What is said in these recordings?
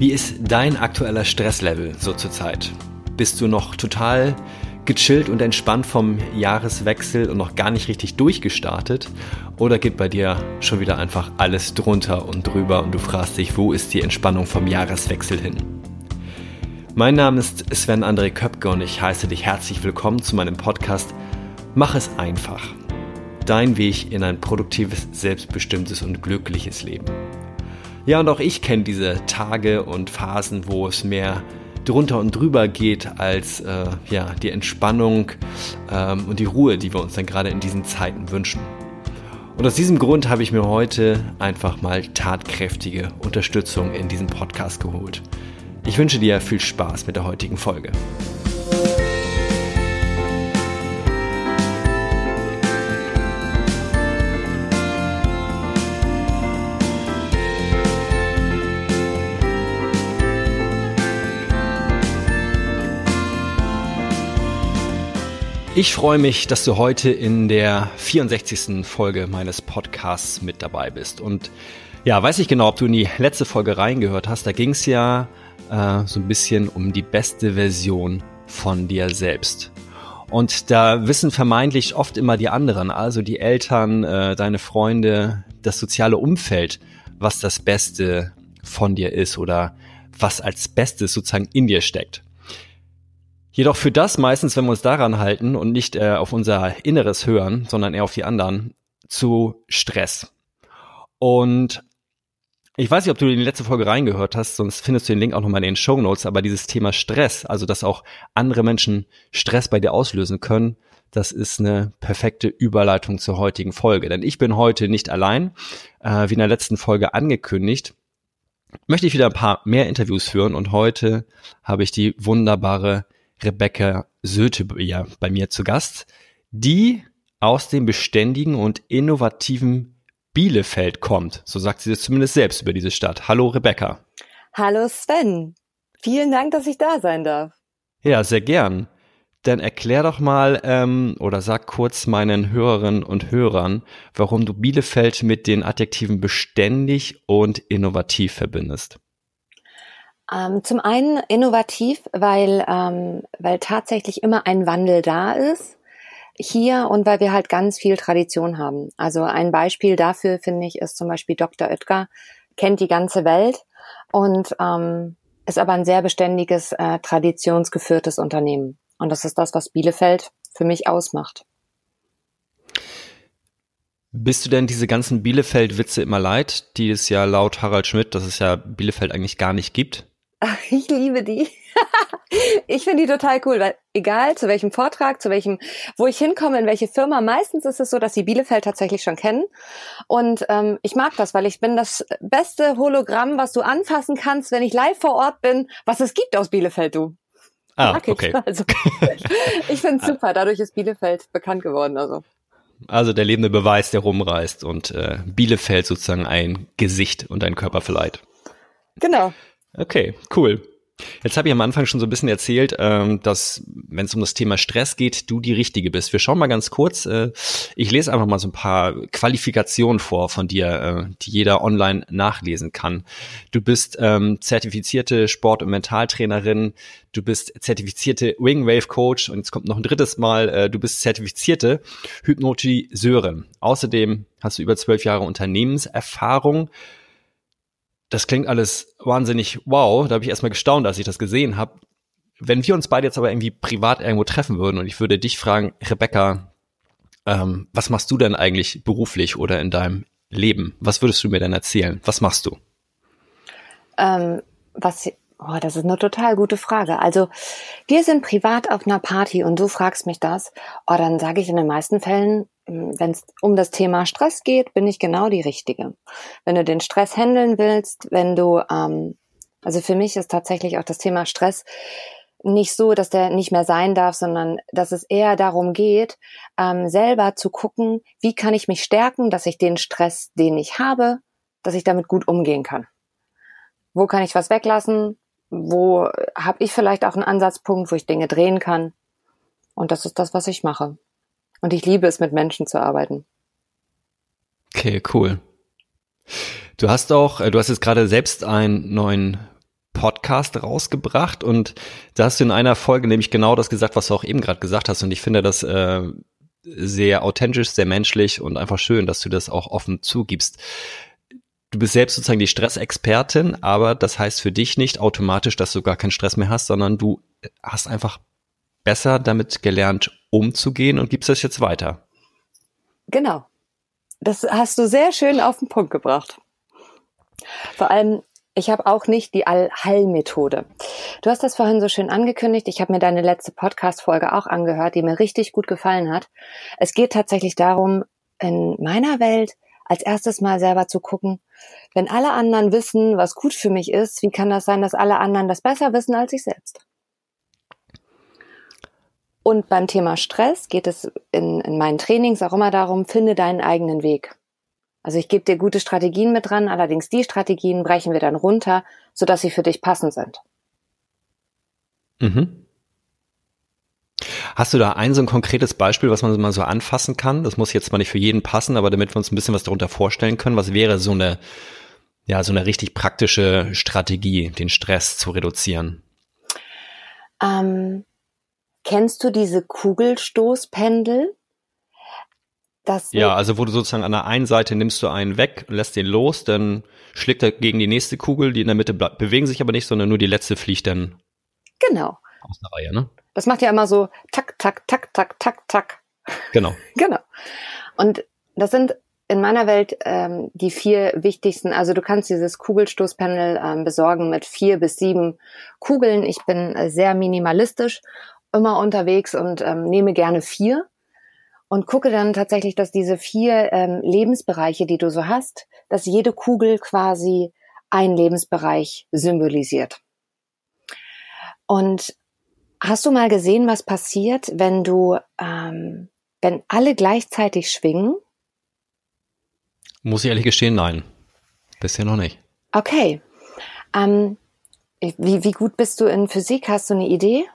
Wie ist dein aktueller Stresslevel so zurzeit? Bist du noch total gechillt und entspannt vom Jahreswechsel und noch gar nicht richtig durchgestartet? Oder geht bei dir schon wieder einfach alles drunter und drüber und du fragst dich, wo ist die Entspannung vom Jahreswechsel hin? Mein Name ist Sven André Köpke und ich heiße dich herzlich willkommen zu meinem Podcast Mach es einfach. Dein Weg in ein produktives, selbstbestimmtes und glückliches Leben. Ja, und auch ich kenne diese Tage und Phasen, wo es mehr drunter und drüber geht als äh, ja, die Entspannung ähm, und die Ruhe, die wir uns dann gerade in diesen Zeiten wünschen. Und aus diesem Grund habe ich mir heute einfach mal tatkräftige Unterstützung in diesem Podcast geholt. Ich wünsche dir viel Spaß mit der heutigen Folge. Ich freue mich, dass du heute in der 64. Folge meines Podcasts mit dabei bist. Und ja, weiß ich genau, ob du in die letzte Folge reingehört hast. Da ging es ja äh, so ein bisschen um die beste Version von dir selbst. Und da wissen vermeintlich oft immer die anderen, also die Eltern, äh, deine Freunde, das soziale Umfeld, was das Beste von dir ist oder was als Bestes sozusagen in dir steckt. Jedoch für das meistens, wenn wir uns daran halten und nicht äh, auf unser Inneres hören, sondern eher auf die anderen, zu Stress. Und ich weiß nicht, ob du in die letzte Folge reingehört hast, sonst findest du den Link auch nochmal in den Show Notes, aber dieses Thema Stress, also dass auch andere Menschen Stress bei dir auslösen können, das ist eine perfekte Überleitung zur heutigen Folge. Denn ich bin heute nicht allein, äh, wie in der letzten Folge angekündigt, möchte ich wieder ein paar mehr Interviews führen und heute habe ich die wunderbare Rebecca Söte ja, bei mir zu Gast, die aus dem beständigen und innovativen Bielefeld kommt. So sagt sie es zumindest selbst über diese Stadt. Hallo Rebecca. Hallo Sven. Vielen Dank, dass ich da sein darf. Ja, sehr gern. Dann erklär doch mal ähm, oder sag kurz meinen Hörerinnen und Hörern, warum du Bielefeld mit den Adjektiven beständig und innovativ verbindest. Ähm, zum einen innovativ, weil, ähm, weil tatsächlich immer ein Wandel da ist hier und weil wir halt ganz viel Tradition haben. Also ein Beispiel dafür finde ich ist zum Beispiel Dr. Oetker kennt die ganze Welt und ähm, ist aber ein sehr beständiges, äh, traditionsgeführtes Unternehmen. Und das ist das, was Bielefeld für mich ausmacht. Bist du denn diese ganzen Bielefeld-Witze immer leid, die es ja laut Harald Schmidt, dass es ja Bielefeld eigentlich gar nicht gibt? Ich liebe die. ich finde die total cool, weil egal zu welchem Vortrag, zu welchem, wo ich hinkomme, in welche Firma, meistens ist es so, dass sie Bielefeld tatsächlich schon kennen. Und ähm, ich mag das, weil ich bin das beste Hologramm, was du anfassen kannst, wenn ich live vor Ort bin, was es gibt aus Bielefeld, du. Ah, mag okay. Ich. Also, ich finde es super. Dadurch ist Bielefeld bekannt geworden. Also. Also der lebende Beweis, der rumreist und äh, Bielefeld sozusagen ein Gesicht und ein Körper verleiht. Genau. Okay, cool. Jetzt habe ich am Anfang schon so ein bisschen erzählt, ähm, dass, wenn es um das Thema Stress geht, du die Richtige bist. Wir schauen mal ganz kurz. Äh, ich lese einfach mal so ein paar Qualifikationen vor von dir, äh, die jeder online nachlesen kann. Du bist ähm, zertifizierte Sport- und Mentaltrainerin. Du bist zertifizierte Wingwave Coach und jetzt kommt noch ein drittes Mal. Äh, du bist zertifizierte Hypnotiseurin. Außerdem hast du über zwölf Jahre Unternehmenserfahrung das klingt alles wahnsinnig wow. Da habe ich erstmal gestaunt, als ich das gesehen habe. Wenn wir uns beide jetzt aber irgendwie privat irgendwo treffen würden und ich würde dich fragen, Rebecca, ähm, was machst du denn eigentlich beruflich oder in deinem Leben? Was würdest du mir denn erzählen? Was machst du? Ähm, was, oh, das ist eine total gute Frage. Also, wir sind privat auf einer Party und du fragst mich das. Oh, dann sage ich in den meisten Fällen, wenn es um das Thema Stress geht, bin ich genau die Richtige. Wenn du den Stress handeln willst, wenn du, ähm, also für mich ist tatsächlich auch das Thema Stress nicht so, dass der nicht mehr sein darf, sondern dass es eher darum geht, ähm, selber zu gucken, wie kann ich mich stärken, dass ich den Stress, den ich habe, dass ich damit gut umgehen kann. Wo kann ich was weglassen? Wo habe ich vielleicht auch einen Ansatzpunkt, wo ich Dinge drehen kann? Und das ist das, was ich mache. Und ich liebe es, mit Menschen zu arbeiten. Okay, cool. Du hast auch, äh, du hast jetzt gerade selbst einen neuen Podcast rausgebracht und da hast du in einer Folge nämlich genau das gesagt, was du auch eben gerade gesagt hast und ich finde das äh, sehr authentisch, sehr menschlich und einfach schön, dass du das auch offen zugibst. Du bist selbst sozusagen die Stressexpertin, aber das heißt für dich nicht automatisch, dass du gar keinen Stress mehr hast, sondern du hast einfach besser damit gelernt, umzugehen und gibst das jetzt weiter. Genau. Das hast du sehr schön auf den Punkt gebracht. Vor allem, ich habe auch nicht die Allheilmethode. Du hast das vorhin so schön angekündigt. Ich habe mir deine letzte Podcast-Folge auch angehört, die mir richtig gut gefallen hat. Es geht tatsächlich darum, in meiner Welt als erstes mal selber zu gucken, wenn alle anderen wissen, was gut für mich ist, wie kann das sein, dass alle anderen das besser wissen als ich selbst? Und beim Thema Stress geht es in, in meinen Trainings auch immer darum, finde deinen eigenen Weg. Also ich gebe dir gute Strategien mit dran, allerdings die Strategien brechen wir dann runter, sodass sie für dich passend sind. Mhm. Hast du da ein so ein konkretes Beispiel, was man mal so anfassen kann? Das muss jetzt mal nicht für jeden passen, aber damit wir uns ein bisschen was darunter vorstellen können, was wäre so eine, ja, so eine richtig praktische Strategie, den Stress zu reduzieren? Ähm, kennst du diese Kugelstoßpendel? Das ja, also wo du sozusagen an der einen Seite nimmst du einen weg, lässt den los, dann schlägt er gegen die nächste Kugel, die in der Mitte bleibt, bewegen sich aber nicht, sondern nur die letzte fliegt dann. Genau. Aus der Reihe, ne? Das macht ja immer so tak, tak, tak, tak, tak, tak. Genau. genau. Und das sind in meiner Welt ähm, die vier wichtigsten. Also du kannst dieses Kugelstoßpanel ähm, besorgen mit vier bis sieben Kugeln. Ich bin äh, sehr minimalistisch immer unterwegs und ähm, nehme gerne vier und gucke dann tatsächlich, dass diese vier ähm, Lebensbereiche, die du so hast, dass jede Kugel quasi ein Lebensbereich symbolisiert. Und hast du mal gesehen, was passiert, wenn du, ähm, wenn alle gleichzeitig schwingen? Muss ich ehrlich gestehen, nein. Bisher noch nicht. Okay. Ähm, wie, wie gut bist du in Physik? Hast du eine Idee?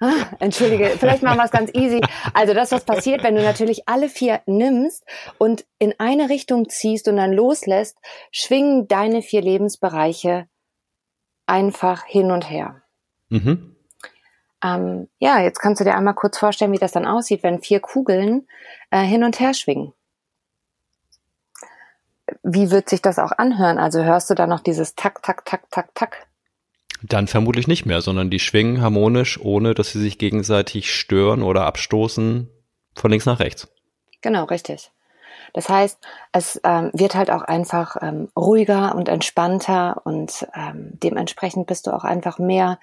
Ah, entschuldige, vielleicht machen wir es ganz easy. Also das, was passiert, wenn du natürlich alle vier nimmst und in eine Richtung ziehst und dann loslässt, schwingen deine vier Lebensbereiche einfach hin und her. Mhm. Ähm, ja, jetzt kannst du dir einmal kurz vorstellen, wie das dann aussieht, wenn vier Kugeln äh, hin und her schwingen. Wie wird sich das auch anhören? Also hörst du da noch dieses Tak, Tak, Tak, Tak, Tak? Dann vermutlich nicht mehr, sondern die schwingen harmonisch, ohne dass sie sich gegenseitig stören oder abstoßen von links nach rechts. Genau, richtig. Das heißt, es ähm, wird halt auch einfach ähm, ruhiger und entspannter und ähm, dementsprechend bist du auch einfach mehr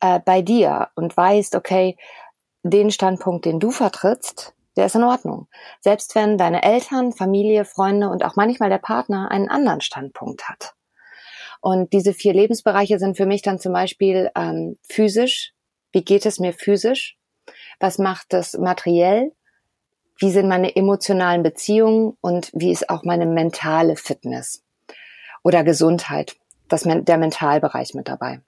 äh, bei dir und weißt, okay, den Standpunkt, den du vertrittst, der ist in Ordnung. Selbst wenn deine Eltern, Familie, Freunde und auch manchmal der Partner einen anderen Standpunkt hat. Und diese vier Lebensbereiche sind für mich dann zum Beispiel ähm, physisch. Wie geht es mir physisch? Was macht das materiell? Wie sind meine emotionalen Beziehungen und wie ist auch meine mentale Fitness oder Gesundheit? Das, der Mentalbereich mit dabei.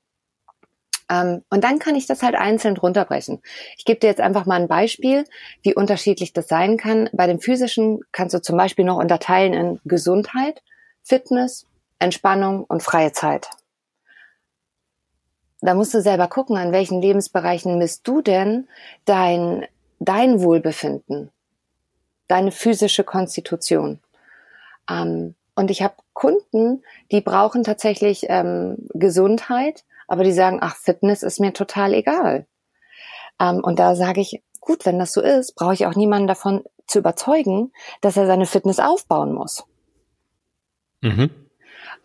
Ähm, und dann kann ich das halt einzeln runterbrechen. Ich gebe dir jetzt einfach mal ein Beispiel, wie unterschiedlich das sein kann. Bei dem physischen kannst du zum Beispiel noch unterteilen in Gesundheit, Fitness, Entspannung und freie Zeit. Da musst du selber gucken, an welchen Lebensbereichen misst du denn dein, dein Wohlbefinden, deine physische Konstitution. Ähm, und ich habe Kunden, die brauchen tatsächlich ähm, Gesundheit, aber die sagen, ach, Fitness ist mir total egal. Ähm, und da sage ich, gut, wenn das so ist, brauche ich auch niemanden davon zu überzeugen, dass er seine Fitness aufbauen muss. Mhm.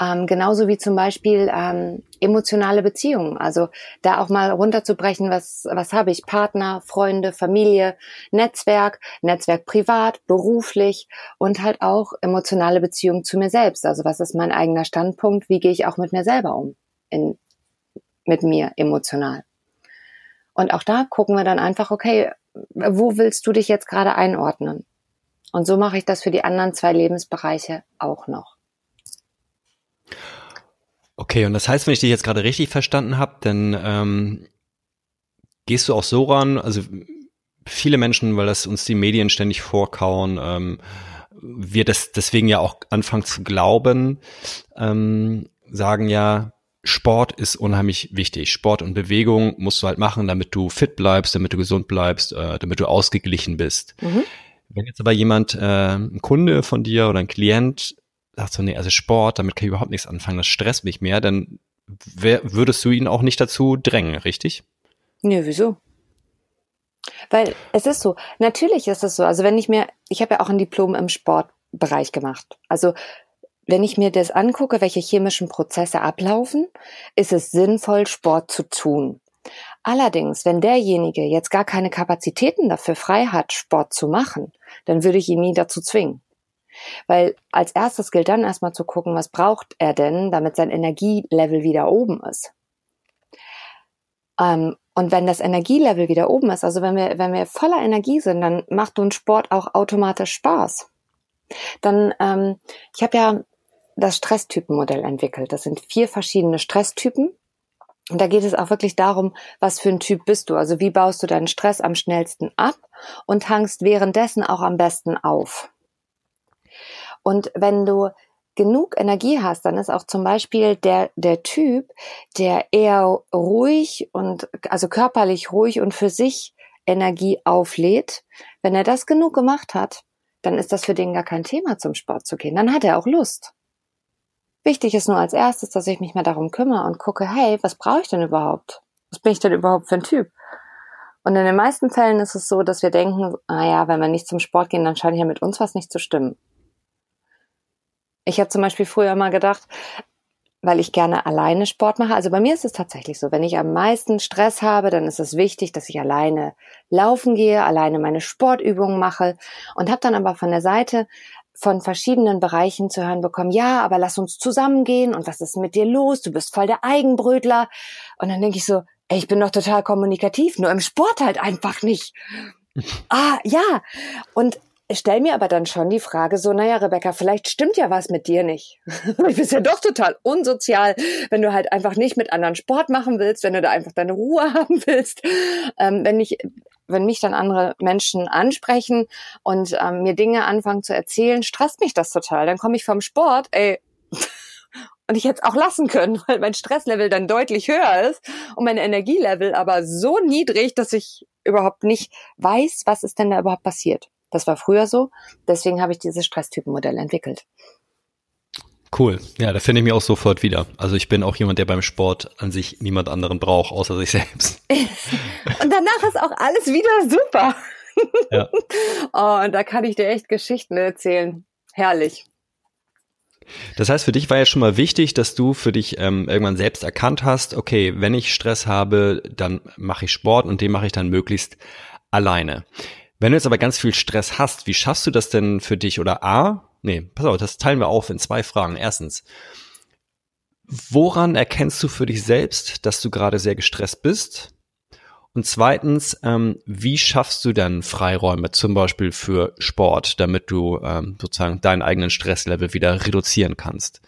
Ähm, genauso wie zum Beispiel ähm, emotionale Beziehungen. Also da auch mal runterzubrechen, was, was habe ich? Partner, Freunde, Familie, Netzwerk, Netzwerk privat, beruflich und halt auch emotionale Beziehungen zu mir selbst. Also was ist mein eigener Standpunkt? Wie gehe ich auch mit mir selber um? In, mit mir emotional. Und auch da gucken wir dann einfach, okay, wo willst du dich jetzt gerade einordnen? Und so mache ich das für die anderen zwei Lebensbereiche auch noch. Okay, und das heißt, wenn ich dich jetzt gerade richtig verstanden habe, dann ähm, gehst du auch so ran, also viele Menschen, weil das uns die Medien ständig vorkauen, ähm, wir das deswegen ja auch anfangen zu glauben, ähm, sagen ja, Sport ist unheimlich wichtig. Sport und Bewegung musst du halt machen, damit du fit bleibst, damit du gesund bleibst, äh, damit du ausgeglichen bist. Mhm. Wenn jetzt aber jemand, äh, ein Kunde von dir oder ein Klient sagt so, nee, also Sport, damit kann ich überhaupt nichts anfangen, das stresst mich mehr, dann wär, würdest du ihn auch nicht dazu drängen, richtig? Nö, wieso? Weil es ist so, natürlich ist es so. Also wenn ich mir, ich habe ja auch ein Diplom im Sportbereich gemacht. Also wenn ich mir das angucke, welche chemischen Prozesse ablaufen, ist es sinnvoll, Sport zu tun. Allerdings, wenn derjenige jetzt gar keine Kapazitäten dafür frei hat, Sport zu machen, dann würde ich ihn nie dazu zwingen. Weil als erstes gilt dann erstmal zu gucken, was braucht er denn, damit sein Energielevel wieder oben ist. Ähm, und wenn das Energielevel wieder oben ist, also wenn wir, wenn wir voller Energie sind, dann macht uns Sport auch automatisch Spaß. Dann, ähm, ich habe ja das Stresstypenmodell entwickelt. Das sind vier verschiedene Stresstypen. Und da geht es auch wirklich darum, was für ein Typ bist du. Also wie baust du deinen Stress am schnellsten ab und tankst währenddessen auch am besten auf. Und wenn du genug Energie hast, dann ist auch zum Beispiel der, der Typ, der eher ruhig und, also körperlich ruhig und für sich Energie auflädt. Wenn er das genug gemacht hat, dann ist das für den gar kein Thema zum Sport zu gehen. Dann hat er auch Lust. Wichtig ist nur als erstes, dass ich mich mal darum kümmere und gucke, hey, was brauche ich denn überhaupt? Was bin ich denn überhaupt für ein Typ? Und in den meisten Fällen ist es so, dass wir denken, ah ja, wenn wir nicht zum Sport gehen, dann scheint hier mit uns was nicht zu stimmen. Ich habe zum Beispiel früher mal gedacht, weil ich gerne alleine Sport mache. Also bei mir ist es tatsächlich so, wenn ich am meisten Stress habe, dann ist es wichtig, dass ich alleine laufen gehe, alleine meine Sportübungen mache und habe dann aber von der Seite von verschiedenen Bereichen zu hören bekommen, ja, aber lass uns zusammengehen und was ist mit dir los? Du bist voll der Eigenbrötler. Und dann denke ich so, ey, ich bin doch total kommunikativ, nur im Sport halt einfach nicht. ah, ja. Und stell mir aber dann schon die Frage so, naja, Rebecca, vielleicht stimmt ja was mit dir nicht. du bist ja doch total unsozial, wenn du halt einfach nicht mit anderen Sport machen willst, wenn du da einfach deine Ruhe haben willst. Ähm, wenn ich, wenn mich dann andere Menschen ansprechen und ähm, mir Dinge anfangen zu erzählen, stresst mich das total. Dann komme ich vom Sport, ey, und ich hätte es auch lassen können, weil mein Stresslevel dann deutlich höher ist und mein Energielevel aber so niedrig, dass ich überhaupt nicht weiß, was ist denn da überhaupt passiert. Das war früher so, deswegen habe ich dieses Stresstypenmodell entwickelt. Cool. Ja, da finde ich mich auch sofort wieder. Also ich bin auch jemand, der beim Sport an sich niemand anderen braucht, außer sich selbst. und danach ist auch alles wieder super. Ja. oh, und da kann ich dir echt Geschichten erzählen. Herrlich. Das heißt, für dich war ja schon mal wichtig, dass du für dich ähm, irgendwann selbst erkannt hast, okay, wenn ich Stress habe, dann mache ich Sport und den mache ich dann möglichst alleine. Wenn du jetzt aber ganz viel Stress hast, wie schaffst du das denn für dich? Oder A, nee, pass auf, das teilen wir auf in zwei Fragen. Erstens, woran erkennst du für dich selbst, dass du gerade sehr gestresst bist? Und zweitens, ähm, wie schaffst du dann Freiräume, zum Beispiel für Sport, damit du ähm, sozusagen deinen eigenen Stresslevel wieder reduzieren kannst?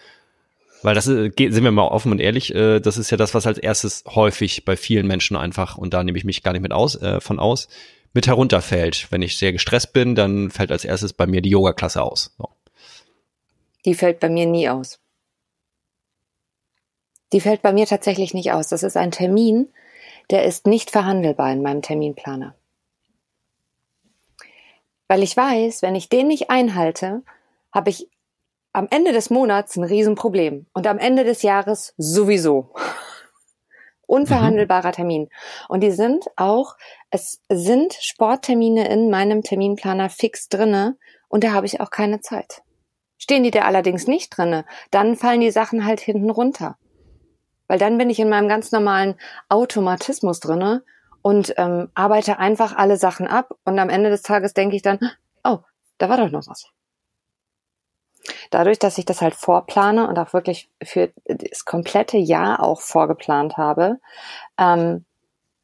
Weil das ist, sind wir mal offen und ehrlich, äh, das ist ja das, was als erstes häufig bei vielen Menschen einfach, und da nehme ich mich gar nicht mit aus, äh, von aus, mit herunterfällt. Wenn ich sehr gestresst bin, dann fällt als erstes bei mir die Yoga-Klasse aus. So. Die fällt bei mir nie aus. Die fällt bei mir tatsächlich nicht aus. Das ist ein Termin, der ist nicht verhandelbar in meinem Terminplaner. Weil ich weiß, wenn ich den nicht einhalte, habe ich am Ende des Monats ein Riesenproblem und am Ende des Jahres sowieso. Unverhandelbarer Termin. Und die sind auch, es sind Sporttermine in meinem Terminplaner fix drinne und da habe ich auch keine Zeit. Stehen die da allerdings nicht drinne, dann fallen die Sachen halt hinten runter. Weil dann bin ich in meinem ganz normalen Automatismus drinne und ähm, arbeite einfach alle Sachen ab und am Ende des Tages denke ich dann, oh, da war doch noch was. Dadurch, dass ich das halt vorplane und auch wirklich für das komplette Jahr auch vorgeplant habe, ähm,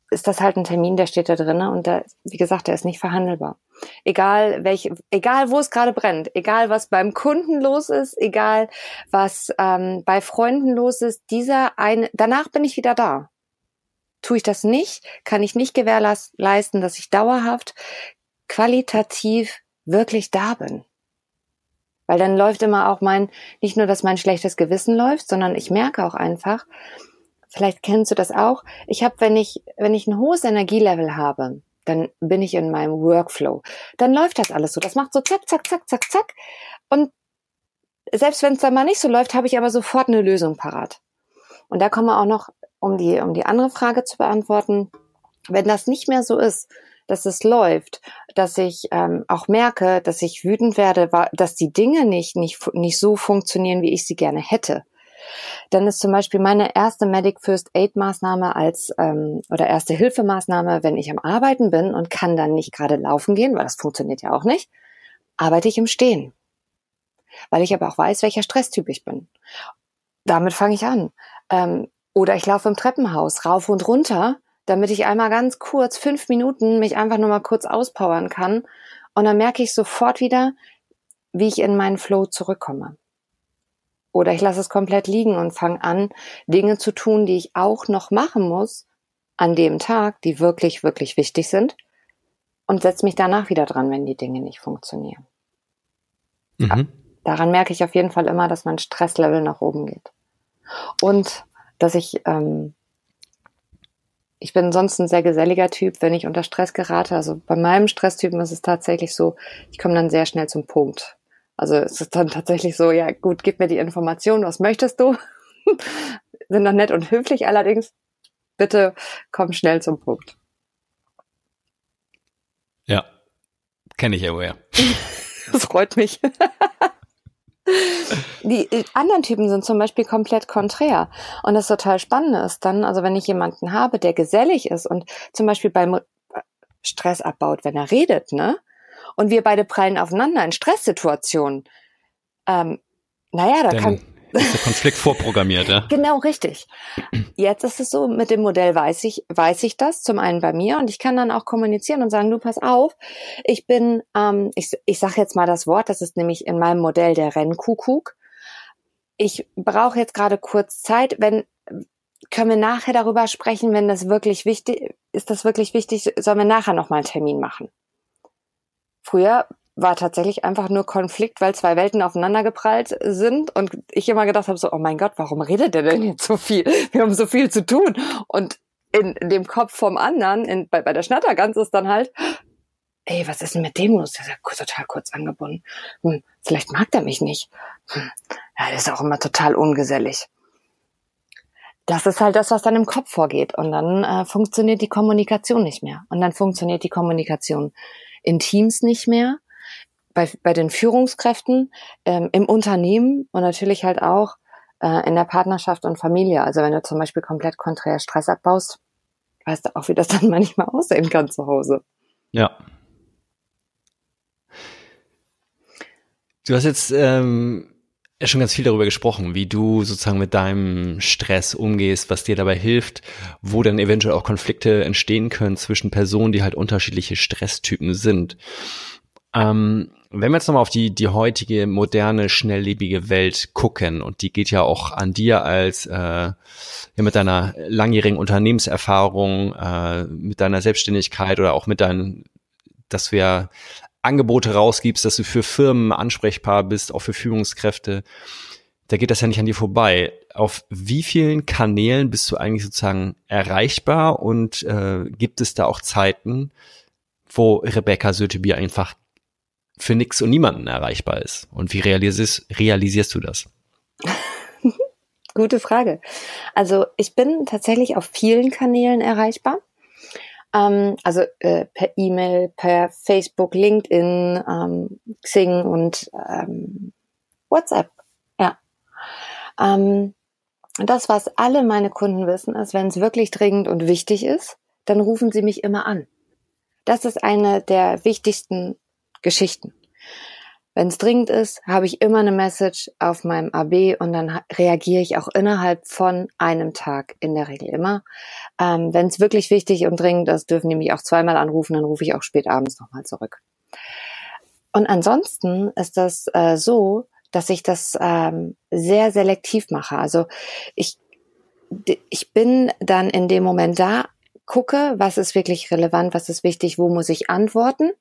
ist das halt ein Termin, der steht da drinne und der, wie gesagt, der ist nicht verhandelbar. Egal welche, egal wo es gerade brennt, egal was beim Kunden los ist, egal was ähm, bei Freunden los ist, dieser eine, danach bin ich wieder da. Tue ich das nicht, kann ich nicht gewährleisten, dass ich dauerhaft qualitativ wirklich da bin. Weil dann läuft immer auch mein, nicht nur, dass mein schlechtes Gewissen läuft, sondern ich merke auch einfach, vielleicht kennst du das auch, ich habe, wenn ich, wenn ich ein hohes Energielevel habe, dann bin ich in meinem Workflow. Dann läuft das alles so. Das macht so zack, zack, zack, zack, zack. Und selbst wenn es dann mal nicht so läuft, habe ich aber sofort eine Lösung parat. Und da kommen wir auch noch, um die, um die andere Frage zu beantworten. Wenn das nicht mehr so ist, dass es läuft, dass ich ähm, auch merke, dass ich wütend werde, dass die Dinge nicht, nicht, nicht so funktionieren, wie ich sie gerne hätte, dann ist zum Beispiel meine erste Medic First Aid Maßnahme als ähm, oder erste Hilfemaßnahme, wenn ich am Arbeiten bin und kann dann nicht gerade laufen gehen, weil das funktioniert ja auch nicht, arbeite ich im Stehen. Weil ich aber auch weiß, welcher Stresstyp ich bin. Damit fange ich an. Ähm, oder ich laufe im Treppenhaus rauf und runter, damit ich einmal ganz kurz, fünf Minuten, mich einfach nur mal kurz auspowern kann. Und dann merke ich sofort wieder, wie ich in meinen Flow zurückkomme. Oder ich lasse es komplett liegen und fange an, Dinge zu tun, die ich auch noch machen muss an dem Tag, die wirklich, wirklich wichtig sind. Und setze mich danach wieder dran, wenn die Dinge nicht funktionieren. Mhm. Daran merke ich auf jeden Fall immer, dass mein Stresslevel nach oben geht. Und dass ich, ähm, ich bin sonst ein sehr geselliger Typ, wenn ich unter Stress gerate. Also bei meinem Stresstypen ist es tatsächlich so, ich komme dann sehr schnell zum Punkt. Also es ist dann tatsächlich so, ja gut, gib mir die Information, was möchtest du? Sind noch nett und höflich allerdings. Bitte komm schnell zum Punkt. Ja, kenne ich ja woher. das freut mich. Die anderen Typen sind zum Beispiel komplett konträr. Und das total Spannende ist dann, also wenn ich jemanden habe, der gesellig ist und zum Beispiel beim Stress abbaut, wenn er redet, ne? und wir beide prallen aufeinander in Stresssituationen. Ähm, naja, da Dann kann. Ist der Konflikt vorprogrammiert, ja? Genau, richtig. Jetzt ist es so, mit dem Modell weiß ich, weiß ich das, zum einen bei mir, und ich kann dann auch kommunizieren und sagen, du pass auf, ich bin, ähm, ich, ich sage jetzt mal das Wort, das ist nämlich in meinem Modell der Rennkuckuck. Ich brauche jetzt gerade kurz Zeit, wenn können wir nachher darüber sprechen, wenn das wirklich wichtig ist, das wirklich wichtig, sollen wir nachher nochmal einen Termin machen. Früher war tatsächlich einfach nur Konflikt, weil zwei Welten aufeinander geprallt sind und ich immer gedacht habe so, oh mein Gott, warum redet der denn jetzt so viel? Wir haben so viel zu tun. Und in, in dem Kopf vom anderen, in, bei, bei der Schnattergans ist dann halt, ey, was ist denn mit dem los? Der ist ja total kurz angebunden. Hm, vielleicht mag der mich nicht. Hm, ja, der ist auch immer total ungesellig. Das ist halt das, was dann im Kopf vorgeht. Und dann äh, funktioniert die Kommunikation nicht mehr. Und dann funktioniert die Kommunikation in Teams nicht mehr, bei, bei den Führungskräften, ähm, im Unternehmen und natürlich halt auch äh, in der Partnerschaft und Familie. Also wenn du zum Beispiel komplett konträr Stress abbaust, weißt du auch, wie das dann manchmal aussehen kann zu Hause. Ja. Du hast jetzt ähm, schon ganz viel darüber gesprochen, wie du sozusagen mit deinem Stress umgehst, was dir dabei hilft, wo dann eventuell auch Konflikte entstehen können zwischen Personen, die halt unterschiedliche Stresstypen sind. Ähm, wenn wir jetzt nochmal auf die, die heutige moderne, schnelllebige Welt gucken, und die geht ja auch an dir als äh, ja, mit deiner langjährigen Unternehmenserfahrung, äh, mit deiner Selbstständigkeit oder auch mit deinen, dass wir Angebote rausgibst, dass du für Firmen ansprechbar bist, auch für Führungskräfte, da geht das ja nicht an dir vorbei. Auf wie vielen Kanälen bist du eigentlich sozusagen erreichbar und äh, gibt es da auch Zeiten, wo Rebecca Sötebier einfach für nix und niemanden erreichbar ist? Und wie realisierst, realisierst du das? Gute Frage. Also ich bin tatsächlich auf vielen Kanälen erreichbar. Ähm, also äh, per E-Mail, per Facebook, LinkedIn, ähm, Xing und ähm, WhatsApp. Ja. Ähm, das, was alle meine Kunden wissen, ist, wenn es wirklich dringend und wichtig ist, dann rufen sie mich immer an. Das ist eine der wichtigsten Geschichten. Wenn es dringend ist, habe ich immer eine Message auf meinem AB und dann reagiere ich auch innerhalb von einem Tag, in der Regel immer. Ähm, Wenn es wirklich wichtig und dringend ist, dürfen die mich auch zweimal anrufen, dann rufe ich auch spät abends nochmal zurück. Und ansonsten ist das äh, so, dass ich das ähm, sehr selektiv mache. Also ich, ich bin dann in dem Moment da, gucke, was ist wirklich relevant, was ist wichtig, wo muss ich antworten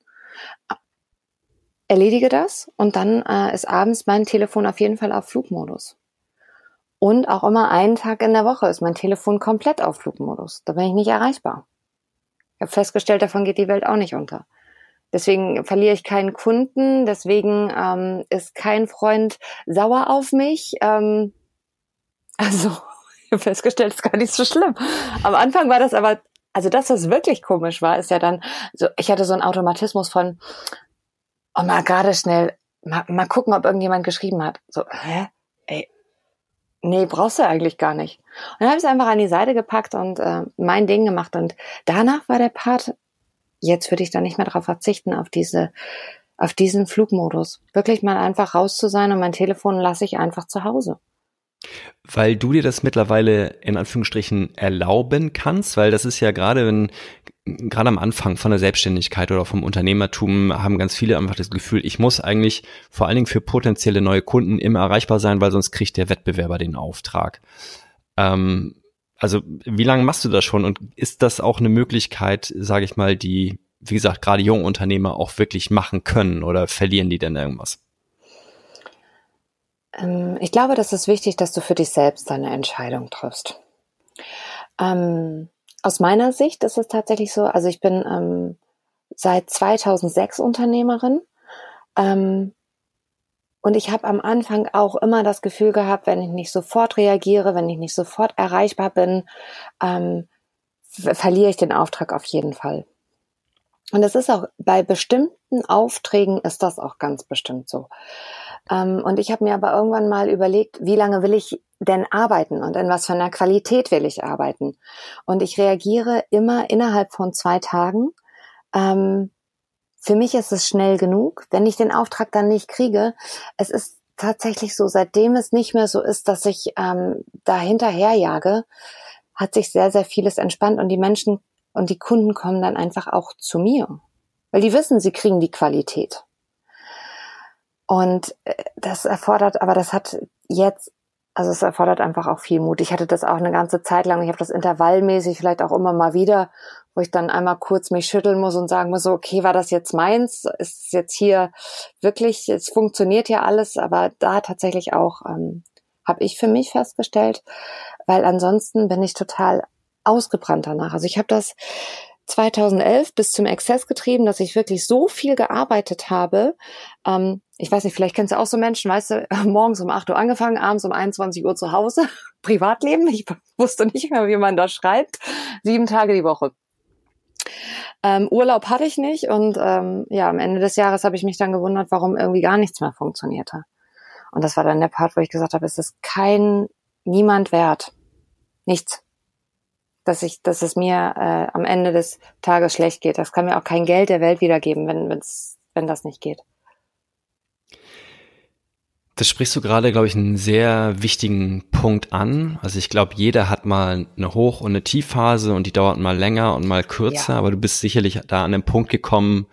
erledige das und dann äh, ist abends mein Telefon auf jeden Fall auf Flugmodus. Und auch immer einen Tag in der Woche ist mein Telefon komplett auf Flugmodus. Da bin ich nicht erreichbar. Ich habe festgestellt, davon geht die Welt auch nicht unter. Deswegen verliere ich keinen Kunden, deswegen ähm, ist kein Freund sauer auf mich. Ähm, also, ich habe festgestellt, es ist gar nicht so schlimm. Am Anfang war das aber, also das, was wirklich komisch war, ist ja dann, so, ich hatte so einen Automatismus von, oh mal gerade schnell, mal, mal gucken, ob irgendjemand geschrieben hat. So, hä? Ey, nee, brauchst du eigentlich gar nicht. Und dann habe ich es einfach an die Seite gepackt und äh, mein Ding gemacht. Und danach war der Part jetzt würde ich da nicht mehr darauf verzichten, auf diese, auf diesen Flugmodus. Wirklich mal einfach raus zu sein und mein Telefon lasse ich einfach zu Hause. Weil du dir das mittlerweile in Anführungsstrichen erlauben kannst, weil das ist ja gerade, wenn, gerade am Anfang von der Selbstständigkeit oder vom Unternehmertum haben ganz viele einfach das Gefühl, ich muss eigentlich vor allen Dingen für potenzielle neue Kunden immer erreichbar sein, weil sonst kriegt der Wettbewerber den Auftrag. Ähm, also wie lange machst du das schon und ist das auch eine Möglichkeit, sage ich mal, die, wie gesagt, gerade junge Unternehmer auch wirklich machen können oder verlieren die denn irgendwas? Ähm, ich glaube, das ist wichtig, dass du für dich selbst deine Entscheidung triffst. Ähm, aus meiner Sicht ist es tatsächlich so, also ich bin ähm, seit 2006 Unternehmerin. Ähm, und ich habe am Anfang auch immer das Gefühl gehabt, wenn ich nicht sofort reagiere, wenn ich nicht sofort erreichbar bin, ähm, verliere ich den Auftrag auf jeden Fall. Und es ist auch bei bestimmten Aufträgen ist das auch ganz bestimmt so. Ähm, und ich habe mir aber irgendwann mal überlegt, wie lange will ich denn arbeiten und in was für einer Qualität will ich arbeiten? Und ich reagiere immer innerhalb von zwei Tagen. Ähm, für mich ist es schnell genug. Wenn ich den Auftrag dann nicht kriege, es ist tatsächlich so, seitdem es nicht mehr so ist, dass ich ähm, da hinterherjage, hat sich sehr, sehr vieles entspannt und die Menschen und die Kunden kommen dann einfach auch zu mir, weil die wissen, sie kriegen die Qualität. Und äh, das erfordert, aber das hat jetzt also es erfordert einfach auch viel Mut. Ich hatte das auch eine ganze Zeit lang. Ich habe das intervallmäßig vielleicht auch immer mal wieder, wo ich dann einmal kurz mich schütteln muss und sagen muss, so, okay, war das jetzt meins? Ist jetzt hier wirklich, es funktioniert ja alles, aber da tatsächlich auch ähm, habe ich für mich festgestellt, weil ansonsten bin ich total ausgebrannt danach. Also ich habe das 2011 bis zum Exzess getrieben, dass ich wirklich so viel gearbeitet habe. Ähm, ich weiß nicht, vielleicht kennst du auch so Menschen, weißt du, morgens um 8 Uhr angefangen, abends um 21 Uhr zu Hause, Privatleben. Ich wusste nicht mehr, wie man das schreibt. Sieben Tage die Woche. Ähm, Urlaub hatte ich nicht und ähm, ja, am Ende des Jahres habe ich mich dann gewundert, warum irgendwie gar nichts mehr funktionierte. Und das war dann der Part, wo ich gesagt habe, es ist kein, niemand wert. Nichts dass ich, dass es mir äh, am Ende des Tages schlecht geht. Das kann mir auch kein Geld der Welt wiedergeben, wenn, wenn's, wenn das nicht geht. Das sprichst du gerade, glaube ich, einen sehr wichtigen Punkt an. Also ich glaube, jeder hat mal eine Hoch- und eine Tiefphase und die dauert mal länger und mal kürzer, ja. aber du bist sicherlich da an den Punkt gekommen,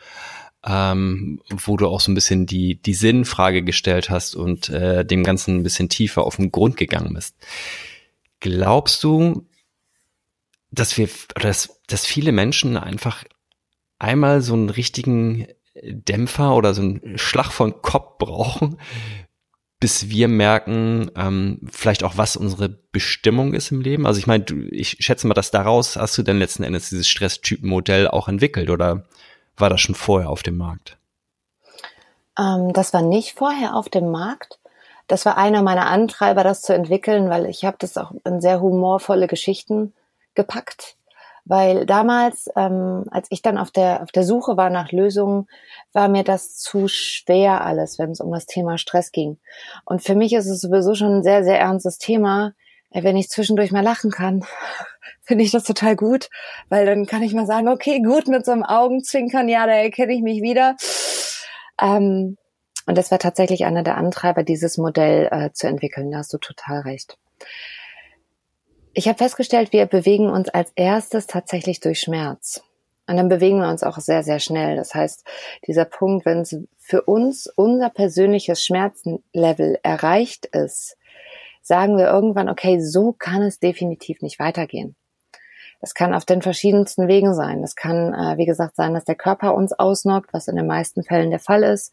ähm, wo du auch so ein bisschen die, die Sinnfrage gestellt hast und äh, dem Ganzen ein bisschen tiefer auf den Grund gegangen bist. Glaubst du, dass wir, dass, dass viele Menschen einfach einmal so einen richtigen Dämpfer oder so einen Schlag von Kopf brauchen, bis wir merken, ähm, vielleicht auch, was unsere Bestimmung ist im Leben. Also ich meine, ich schätze mal, dass daraus hast du dann letzten Endes dieses Stresstypenmodell auch entwickelt oder war das schon vorher auf dem Markt? Ähm, das war nicht vorher auf dem Markt. Das war einer meiner Antreiber, das zu entwickeln, weil ich habe das auch in sehr humorvolle Geschichten gepackt. Weil damals, ähm, als ich dann auf der, auf der Suche war nach Lösungen, war mir das zu schwer alles, wenn es um das Thema Stress ging. Und für mich ist es sowieso schon ein sehr, sehr ernstes Thema. Wenn ich zwischendurch mal lachen kann, finde ich das total gut, weil dann kann ich mal sagen, okay, gut, mit so einem Augenzwinkern, ja, da erkenne ich mich wieder. Ähm, und das war tatsächlich einer der Antreiber, dieses Modell äh, zu entwickeln. Da hast du total recht. Ich habe festgestellt, wir bewegen uns als erstes tatsächlich durch Schmerz. Und dann bewegen wir uns auch sehr, sehr schnell. Das heißt, dieser Punkt, wenn es für uns unser persönliches Schmerzlevel erreicht ist, sagen wir irgendwann, okay, so kann es definitiv nicht weitergehen. Das kann auf den verschiedensten Wegen sein. Das kann, äh, wie gesagt, sein, dass der Körper uns ausnockt, was in den meisten Fällen der Fall ist.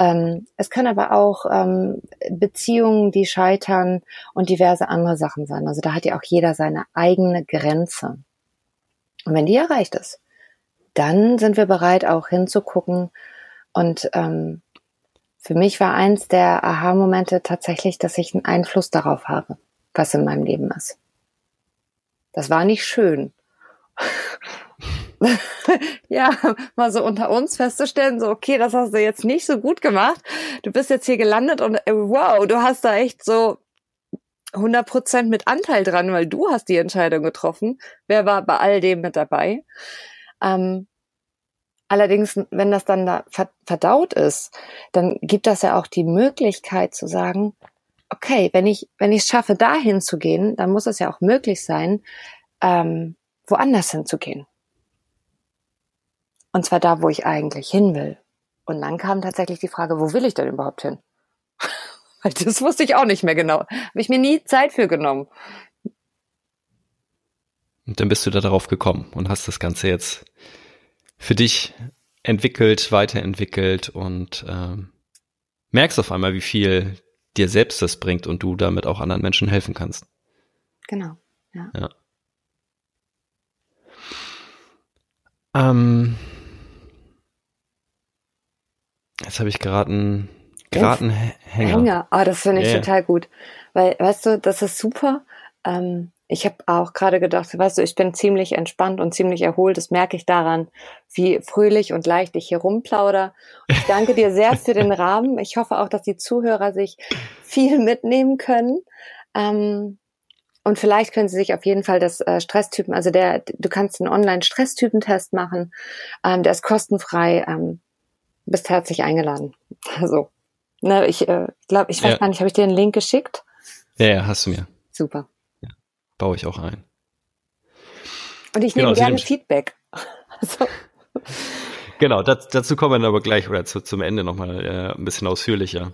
Ähm, es können aber auch ähm, Beziehungen, die scheitern und diverse andere Sachen sein. Also da hat ja auch jeder seine eigene Grenze. Und wenn die erreicht ist, dann sind wir bereit, auch hinzugucken. Und ähm, für mich war eins der Aha-Momente tatsächlich, dass ich einen Einfluss darauf habe, was in meinem Leben ist. Das war nicht schön. ja, mal so unter uns festzustellen, so, okay, das hast du jetzt nicht so gut gemacht. Du bist jetzt hier gelandet und äh, wow, du hast da echt so 100 Prozent mit Anteil dran, weil du hast die Entscheidung getroffen. Wer war bei all dem mit dabei? Ähm, allerdings, wenn das dann da verdaut ist, dann gibt das ja auch die Möglichkeit zu sagen, okay, wenn ich, wenn ich es schaffe, dahin zu gehen, dann muss es ja auch möglich sein, ähm, woanders hinzugehen. Und zwar da, wo ich eigentlich hin will. Und dann kam tatsächlich die Frage, wo will ich denn überhaupt hin? das wusste ich auch nicht mehr genau. Habe ich mir nie Zeit für genommen. Und dann bist du da darauf gekommen und hast das Ganze jetzt für dich entwickelt, weiterentwickelt und ähm, merkst auf einmal, wie viel dir selbst das bringt und du damit auch anderen Menschen helfen kannst. Genau, ja. ja. Ähm, jetzt habe ich gerade einen, gerade einen Hänger. Hänger, oh, das finde ich yeah. total gut. Weil, weißt du, das ist super. Ähm, ich habe auch gerade gedacht, weißt du, ich bin ziemlich entspannt und ziemlich erholt. Das merke ich daran, wie fröhlich und leicht ich hier rumplauder. Ich danke dir sehr für den Rahmen. Ich hoffe auch, dass die Zuhörer sich viel mitnehmen können. Ähm, und vielleicht können Sie sich auf jeden Fall das äh, Stresstypen, also der, du kannst einen Online-Stresstypentest machen. Ähm, der ist kostenfrei. Ähm, bist herzlich eingeladen. Also, ne, ich äh, glaube, ich weiß ja. gar nicht, habe ich dir einen Link geschickt? Ja, ja, hast du mir. Super baue ich auch ein. Und ich nehme genau, gerne Feedback. Also. Genau, das, dazu kommen wir dann aber gleich oder zu, zum Ende nochmal äh, ein bisschen ausführlicher.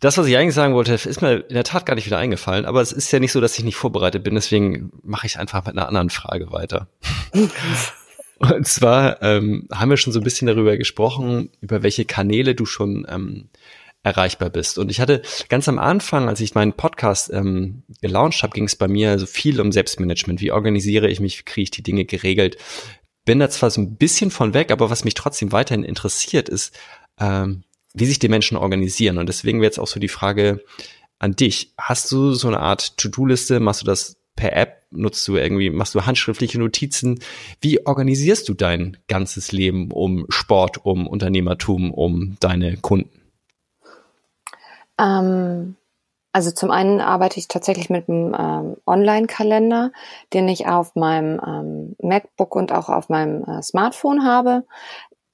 Das, was ich eigentlich sagen wollte, ist mir in der Tat gar nicht wieder eingefallen, aber es ist ja nicht so, dass ich nicht vorbereitet bin, deswegen mache ich einfach mit einer anderen Frage weiter. Und zwar ähm, haben wir schon so ein bisschen darüber gesprochen, über welche Kanäle du schon ähm, erreichbar bist. Und ich hatte ganz am Anfang, als ich meinen Podcast ähm, gelauncht habe, ging es bei mir so viel um Selbstmanagement. Wie organisiere ich mich, wie kriege ich die Dinge geregelt? Bin da zwar so ein bisschen von weg, aber was mich trotzdem weiterhin interessiert, ist, ähm, wie sich die Menschen organisieren. Und deswegen wäre jetzt auch so die Frage an dich. Hast du so eine Art To-Do-Liste? Machst du das per App? Nutzt du irgendwie, machst du handschriftliche Notizen? Wie organisierst du dein ganzes Leben um Sport, um Unternehmertum, um deine Kunden? Ähm, also zum einen arbeite ich tatsächlich mit einem ähm, Online-Kalender, den ich auf meinem ähm, MacBook und auch auf meinem äh, Smartphone habe,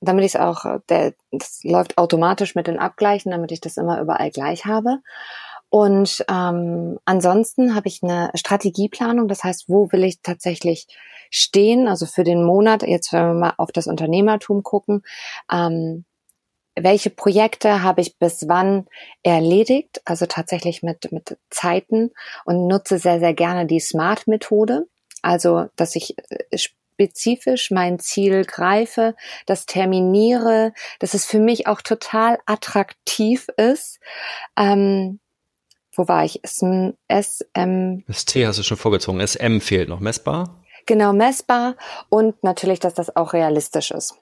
damit ich es auch, der, das läuft automatisch mit den Abgleichen, damit ich das immer überall gleich habe. Und ähm, ansonsten habe ich eine Strategieplanung, das heißt, wo will ich tatsächlich stehen, also für den Monat, jetzt wenn wir mal auf das Unternehmertum gucken, ähm, welche Projekte habe ich bis wann erledigt, also tatsächlich mit, mit Zeiten und nutze sehr, sehr gerne die Smart-Methode, also dass ich äh, spezifisch mein Ziel greife, das terminiere, dass es für mich auch total attraktiv ist. Ähm, wo war ich? SM, SM. Das T hast du schon vorgezogen. SM fehlt noch. Messbar? Genau, messbar und natürlich, dass das auch realistisch ist.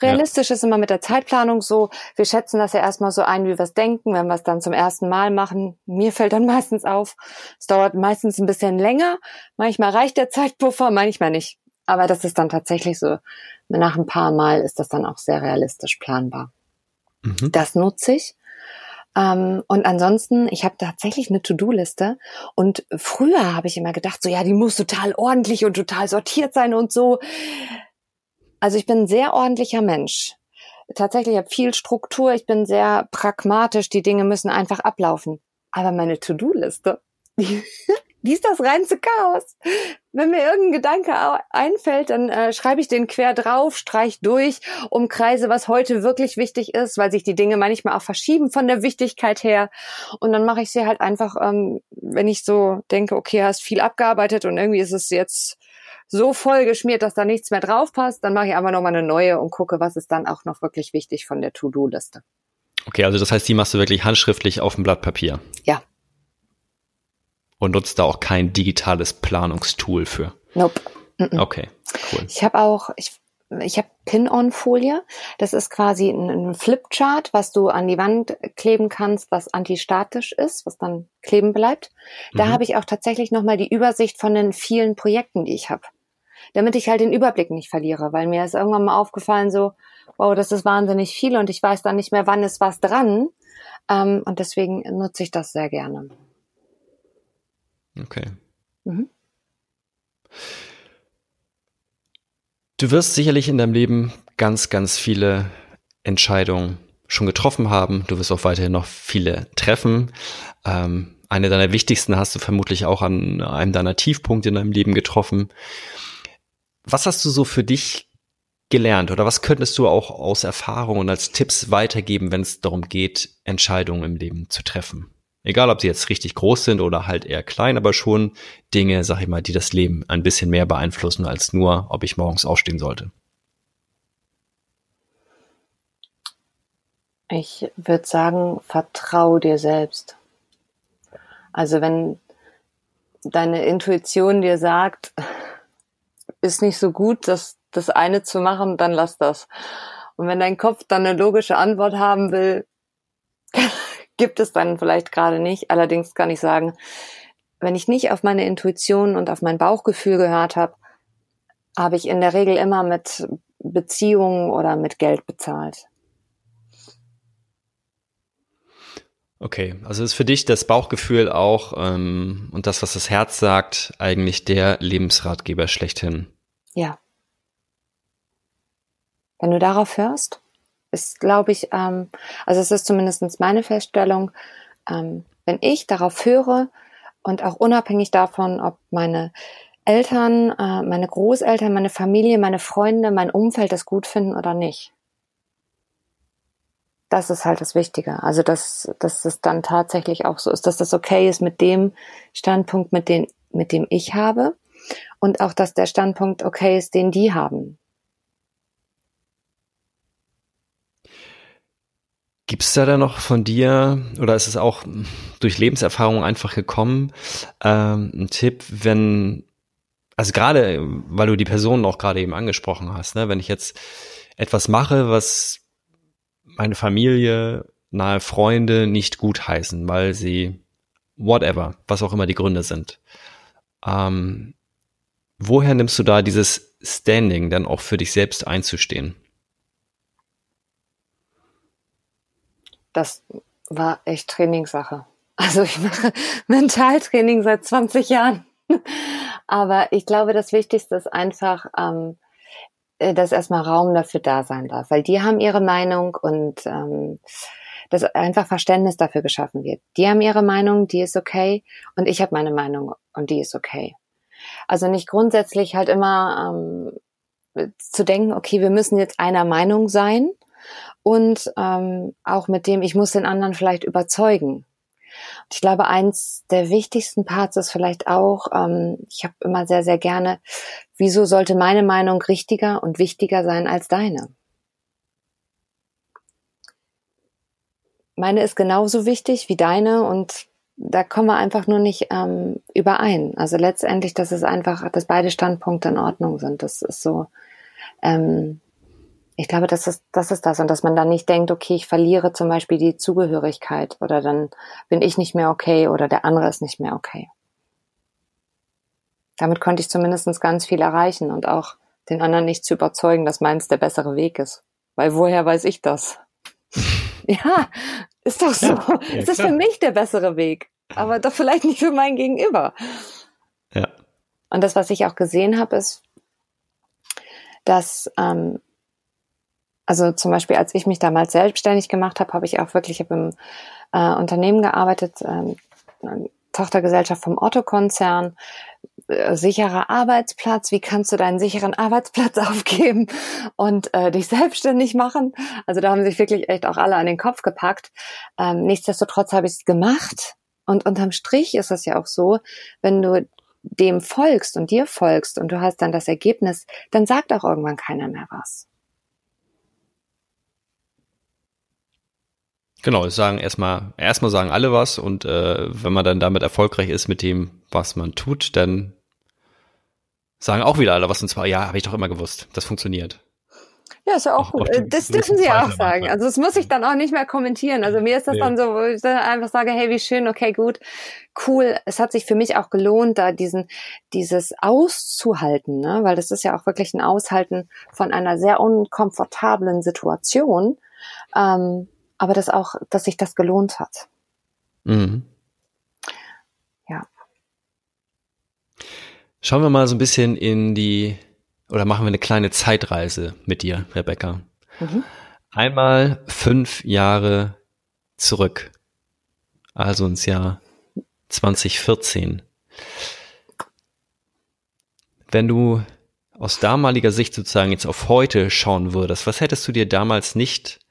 Realistisch ja. ist immer mit der Zeitplanung so, wir schätzen das ja erstmal so ein, wie wir es denken, wenn wir es dann zum ersten Mal machen. Mir fällt dann meistens auf, es dauert meistens ein bisschen länger. Manchmal reicht der Zeitpuffer, manchmal nicht. Aber das ist dann tatsächlich so, nach ein paar Mal ist das dann auch sehr realistisch planbar. Mhm. Das nutze ich. Ähm, und ansonsten, ich habe tatsächlich eine To-Do-Liste. Und früher habe ich immer gedacht, so ja, die muss total ordentlich und total sortiert sein und so. Also ich bin ein sehr ordentlicher Mensch. Tatsächlich, ich habe viel Struktur, ich bin sehr pragmatisch, die Dinge müssen einfach ablaufen. Aber meine To-Do-Liste, die, die ist das reinste Chaos. Wenn mir irgendein Gedanke einfällt, dann äh, schreibe ich den quer drauf, streich durch, umkreise, was heute wirklich wichtig ist, weil sich die Dinge manchmal auch verschieben von der Wichtigkeit her. Und dann mache ich sie halt einfach, ähm, wenn ich so denke, okay, hast viel abgearbeitet und irgendwie ist es jetzt so voll geschmiert, dass da nichts mehr drauf passt, dann mache ich einfach nochmal eine neue und gucke, was ist dann auch noch wirklich wichtig von der To-Do-Liste. Okay, also das heißt, die machst du wirklich handschriftlich auf dem Blatt Papier. Ja. Und nutzt da auch kein digitales Planungstool für. Nope. Okay, cool. Ich habe auch, ich, ich habe Pin-on-Folie. Das ist quasi ein, ein Flipchart, was du an die Wand kleben kannst, was antistatisch ist, was dann kleben bleibt. Da mhm. habe ich auch tatsächlich nochmal die Übersicht von den vielen Projekten, die ich habe. Damit ich halt den Überblick nicht verliere, weil mir ist irgendwann mal aufgefallen so, wow, das ist wahnsinnig viel und ich weiß dann nicht mehr, wann ist was dran. Ähm, und deswegen nutze ich das sehr gerne. Okay. Mhm. Du wirst sicherlich in deinem Leben ganz, ganz viele Entscheidungen schon getroffen haben. Du wirst auch weiterhin noch viele treffen. Ähm, eine deiner wichtigsten hast du vermutlich auch an einem deiner Tiefpunkte in deinem Leben getroffen. Was hast du so für dich gelernt oder was könntest du auch aus Erfahrung und als Tipps weitergeben, wenn es darum geht, Entscheidungen im Leben zu treffen? Egal, ob sie jetzt richtig groß sind oder halt eher klein, aber schon Dinge, sag ich mal, die das Leben ein bisschen mehr beeinflussen als nur, ob ich morgens aufstehen sollte. Ich würde sagen, vertrau dir selbst. Also wenn deine Intuition dir sagt, ist nicht so gut, das, das eine zu machen, dann lass das. Und wenn dein Kopf dann eine logische Antwort haben will, gibt es dann vielleicht gerade nicht. Allerdings kann ich sagen, wenn ich nicht auf meine Intuition und auf mein Bauchgefühl gehört habe, habe ich in der Regel immer mit Beziehungen oder mit Geld bezahlt. Okay, also ist für dich das Bauchgefühl auch ähm, und das, was das Herz sagt, eigentlich der Lebensratgeber schlechthin. Ja. Wenn du darauf hörst, ist, glaube ich, ähm, also es ist zumindest meine Feststellung, ähm, wenn ich darauf höre und auch unabhängig davon, ob meine Eltern, äh, meine Großeltern, meine Familie, meine Freunde, mein Umfeld das gut finden oder nicht. Das ist halt das Wichtige. Also, dass, dass es dann tatsächlich auch so ist, dass das okay ist mit dem Standpunkt, mit, dem, mit dem ich habe. Und auch, dass der Standpunkt okay ist, den die haben. Gibt es da dann noch von dir, oder ist es auch durch Lebenserfahrung einfach gekommen, ähm, ein Tipp, wenn, also gerade, weil du die Personen auch gerade eben angesprochen hast, ne, wenn ich jetzt etwas mache, was meine Familie, nahe Freunde nicht gut heißen, weil sie whatever, was auch immer die Gründe sind. Ähm, woher nimmst du da dieses Standing dann auch für dich selbst einzustehen? Das war echt Trainingssache. Also ich mache Mentaltraining seit 20 Jahren. Aber ich glaube, das Wichtigste ist einfach, ähm, äh, dass erstmal Raum dafür da sein darf, weil die haben ihre Meinung und ähm, dass einfach Verständnis dafür geschaffen wird. Die haben ihre Meinung, die ist okay und ich habe meine Meinung und die ist okay. Also nicht grundsätzlich halt immer ähm, zu denken, okay, wir müssen jetzt einer Meinung sein, und ähm, auch mit dem, ich muss den anderen vielleicht überzeugen. Und ich glaube, eins der wichtigsten Parts ist vielleicht auch, ähm, ich habe immer sehr, sehr gerne, wieso sollte meine Meinung richtiger und wichtiger sein als deine? Meine ist genauso wichtig wie deine und da kommen wir einfach nur nicht ähm, überein. Also letztendlich, dass es einfach, dass beide Standpunkte in Ordnung sind. Das ist so, ähm, ich glaube, das ist, das ist das. Und dass man dann nicht denkt, okay, ich verliere zum Beispiel die Zugehörigkeit oder dann bin ich nicht mehr okay oder der andere ist nicht mehr okay. Damit konnte ich zumindest ganz viel erreichen und auch den anderen nicht zu überzeugen, dass meins der bessere Weg ist. Weil woher weiß ich das? ja, ist doch so. Ja, ja, es ist für mich der bessere Weg, aber doch vielleicht nicht für mein Gegenüber. Ja. Und das, was ich auch gesehen habe, ist, dass ähm, also zum Beispiel, als ich mich damals selbstständig gemacht habe, habe ich auch wirklich hab im äh, Unternehmen gearbeitet, ähm, Tochtergesellschaft vom Otto-Konzern, äh, sicherer Arbeitsplatz, wie kannst du deinen sicheren Arbeitsplatz aufgeben und äh, dich selbstständig machen? Also da haben sich wirklich echt auch alle an den Kopf gepackt. Ähm, nichtsdestotrotz habe ich es gemacht und unterm Strich ist es ja auch so, wenn du dem folgst und dir folgst und du hast dann das Ergebnis, dann sagt auch irgendwann keiner mehr was. Genau, sagen erstmal, erstmal sagen alle was und äh, wenn man dann damit erfolgreich ist mit dem, was man tut, dann sagen auch wieder alle was und zwar, ja, habe ich doch immer gewusst, das funktioniert. Ja, ist ja auch, gut. Das dürfen sie auch sagen. Also das muss ich dann auch nicht mehr kommentieren. Also mir ist das ja. dann so, wo ich dann einfach sage, hey, wie schön, okay, gut, cool. Es hat sich für mich auch gelohnt, da diesen, dieses auszuhalten, ne? weil das ist ja auch wirklich ein Aushalten von einer sehr unkomfortablen Situation. Ähm, aber das auch, dass sich das gelohnt hat. Mhm. Ja. Schauen wir mal so ein bisschen in die oder machen wir eine kleine Zeitreise mit dir, Rebecca. Mhm. Einmal fünf Jahre zurück, also ins Jahr 2014. Wenn du aus damaliger Sicht sozusagen jetzt auf heute schauen würdest, was hättest du dir damals nicht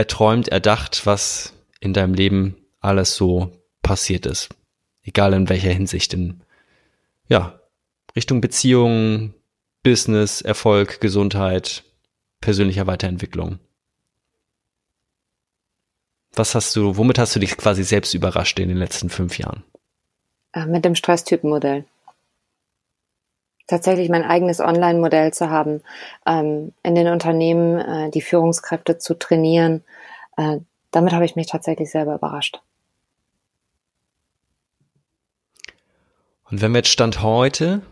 erträumt, erdacht, was in deinem Leben alles so passiert ist? Egal in welcher Hinsicht, in, ja, Richtung Beziehungen, Business, Erfolg, Gesundheit, persönlicher Weiterentwicklung. Was hast du, womit hast du dich quasi selbst überrascht in den letzten fünf Jahren? Äh, mit dem Stresstypenmodell. Tatsächlich mein eigenes Online-Modell zu haben, ähm, in den Unternehmen äh, die Führungskräfte zu trainieren. Äh, damit habe ich mich tatsächlich selber überrascht. Und wenn wir jetzt Stand heute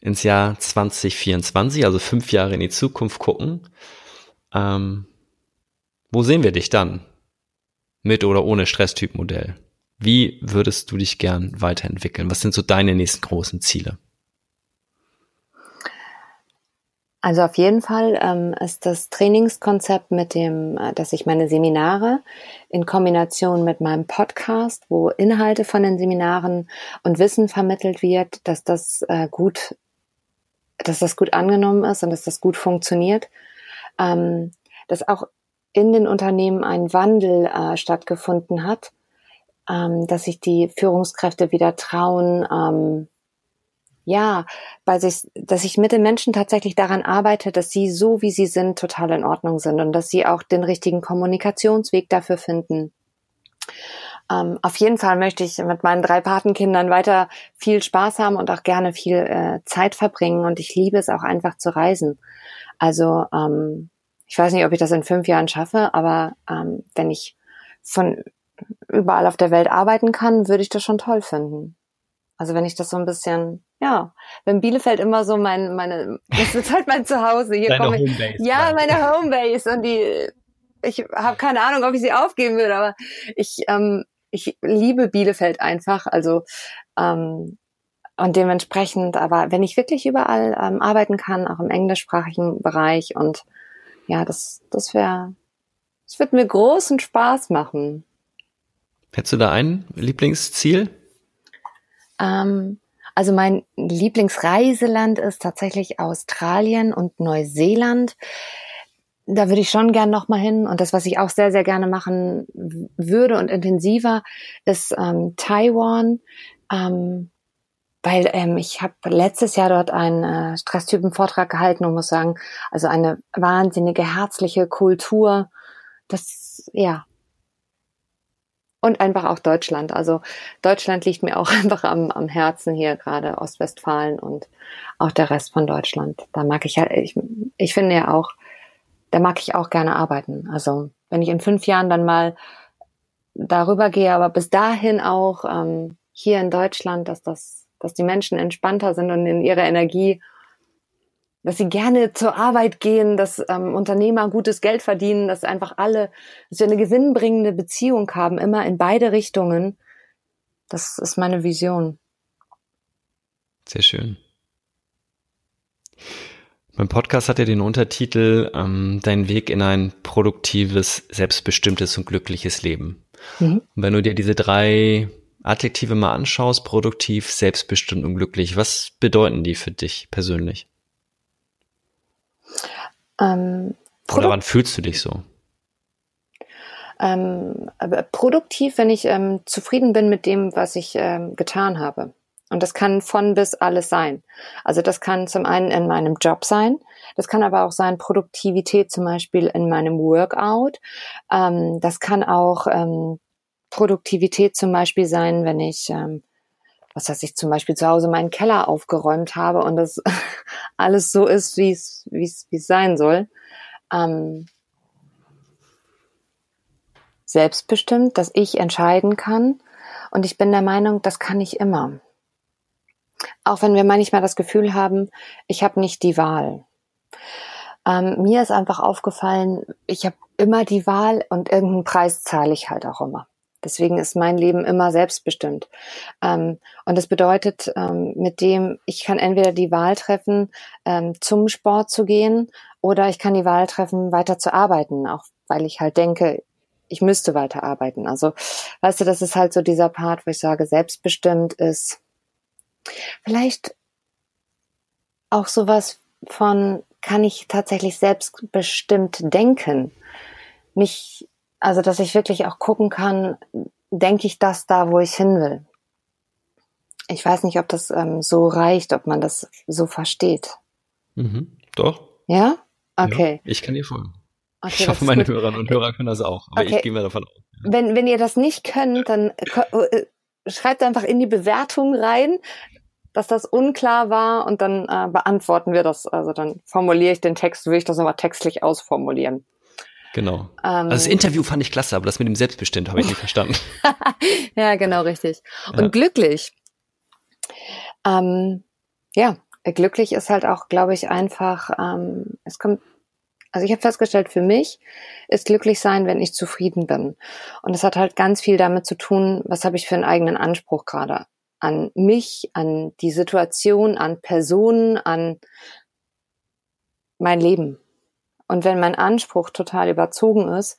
ins Jahr 2024, also fünf Jahre in die Zukunft gucken, ähm, wo sehen wir dich dann? Mit oder ohne Stresstypmodell? Wie würdest du dich gern weiterentwickeln? Was sind so deine nächsten großen Ziele? Also auf jeden Fall ähm, ist das Trainingskonzept mit dem, äh, dass ich meine Seminare in Kombination mit meinem Podcast, wo Inhalte von den Seminaren und Wissen vermittelt wird, dass das äh, gut dass das gut angenommen ist und dass das gut funktioniert, ähm, dass auch in den Unternehmen ein Wandel äh, stattgefunden hat, ähm, dass sich die Führungskräfte wieder trauen, ähm, ja, weil sich, dass ich mit den Menschen tatsächlich daran arbeite, dass sie so wie sie sind total in Ordnung sind und dass sie auch den richtigen Kommunikationsweg dafür finden. Ähm, auf jeden Fall möchte ich mit meinen drei Patenkindern weiter viel Spaß haben und auch gerne viel äh, Zeit verbringen. Und ich liebe es auch einfach zu reisen. Also ähm, ich weiß nicht, ob ich das in fünf Jahren schaffe, aber ähm, wenn ich von überall auf der Welt arbeiten kann, würde ich das schon toll finden. Also wenn ich das so ein bisschen, ja, wenn Bielefeld immer so mein, meine, das ist halt mein Zuhause. Hier Deine komme ich, Homebase. Ja, meine Homebase und die, ich habe keine Ahnung, ob ich sie aufgeben würde, aber ich ähm, ich liebe Bielefeld einfach. Also ähm, und dementsprechend, aber wenn ich wirklich überall ähm, arbeiten kann, auch im englischsprachigen Bereich und ja, das, das wäre, das wird mir großen Spaß machen. Hättest du da ein Lieblingsziel? Ähm, also mein Lieblingsreiseland ist tatsächlich Australien und Neuseeland da würde ich schon gern nochmal hin. Und das, was ich auch sehr, sehr gerne machen würde und intensiver, ist ähm, Taiwan. Ähm, weil ähm, ich habe letztes Jahr dort einen äh, Stresstypen-Vortrag gehalten und muss sagen, also eine wahnsinnige herzliche Kultur. Das, ja. Und einfach auch Deutschland. Also Deutschland liegt mir auch einfach am, am Herzen hier, gerade Ostwestfalen und auch der Rest von Deutschland. Da mag ich ja, ich, ich finde ja auch, da mag ich auch gerne arbeiten. Also wenn ich in fünf Jahren dann mal darüber gehe, aber bis dahin auch ähm, hier in Deutschland, dass das, dass die Menschen entspannter sind und in ihrer Energie, dass sie gerne zur Arbeit gehen, dass ähm, Unternehmer gutes Geld verdienen, dass einfach alle, dass wir eine gewinnbringende Beziehung haben, immer in beide Richtungen. Das ist meine Vision. Sehr schön. Mein Podcast hat ja den Untertitel ähm, Dein Weg in ein produktives, selbstbestimmtes und glückliches Leben. Mhm. Und wenn du dir diese drei Adjektive mal anschaust, produktiv, selbstbestimmt und glücklich, was bedeuten die für dich persönlich? Ähm, Oder wann fühlst du dich so? Ähm, produktiv, wenn ich ähm, zufrieden bin mit dem, was ich ähm, getan habe. Und das kann von bis alles sein. Also das kann zum einen in meinem Job sein, das kann aber auch sein Produktivität zum Beispiel in meinem Workout. Ähm, das kann auch ähm, Produktivität zum Beispiel sein, wenn ich, ähm, was weiß ich, zum Beispiel zu Hause meinen Keller aufgeräumt habe und das alles so ist, wie es wie es wie es sein soll. Ähm, selbstbestimmt, dass ich entscheiden kann. Und ich bin der Meinung, das kann ich immer. Auch wenn wir manchmal das Gefühl haben, ich habe nicht die Wahl. Ähm, mir ist einfach aufgefallen, ich habe immer die Wahl und irgendeinen Preis zahle ich halt auch immer. Deswegen ist mein Leben immer selbstbestimmt. Ähm, und das bedeutet, ähm, mit dem, ich kann entweder die Wahl treffen, ähm, zum Sport zu gehen, oder ich kann die Wahl treffen, weiter zu arbeiten, auch weil ich halt denke, ich müsste weiter arbeiten. Also, weißt du, das ist halt so dieser Part, wo ich sage, selbstbestimmt ist vielleicht auch sowas von, kann ich tatsächlich selbstbestimmt denken? Nicht, also, dass ich wirklich auch gucken kann, denke ich das da, wo ich hin will? Ich weiß nicht, ob das ähm, so reicht, ob man das so versteht. Mhm, doch. Ja? Okay. Ja, ich kann dir folgen. Okay, ich hoffe, meine gut. Hörerinnen und Hörer können das auch, aber okay. ich gehe mir davon aus. Wenn, wenn ihr das nicht könnt, dann äh, schreibt einfach in die Bewertung rein, dass das unklar war und dann äh, beantworten wir das. Also dann formuliere ich den Text, will ich das nochmal textlich ausformulieren. Genau. Ähm, also das Interview fand ich klasse, aber das mit dem Selbstbestimmt habe ich nicht verstanden. ja, genau, richtig. Und ja. glücklich. Ähm, ja, glücklich ist halt auch, glaube ich, einfach, ähm, es kommt also ich habe festgestellt, für mich ist glücklich sein, wenn ich zufrieden bin. Und es hat halt ganz viel damit zu tun, was habe ich für einen eigenen Anspruch gerade an mich, an die Situation, an Personen, an mein Leben. Und wenn mein Anspruch total überzogen ist,